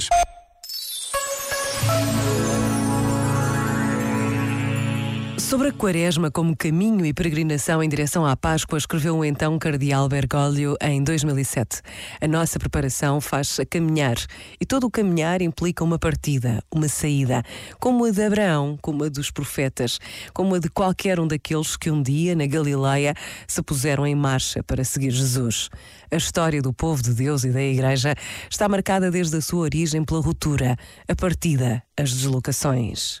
English. Sobre a quaresma como caminho e peregrinação em direção à Páscoa, escreveu o então cardeal Bergoglio em 2007. A nossa preparação faz-se a caminhar e todo o caminhar implica uma partida, uma saída, como a de Abraão, como a dos profetas, como a de qualquer um daqueles que um dia na Galileia se puseram em marcha para seguir Jesus. A história do povo de Deus e da Igreja está marcada desde a sua origem pela ruptura, a partida, as deslocações.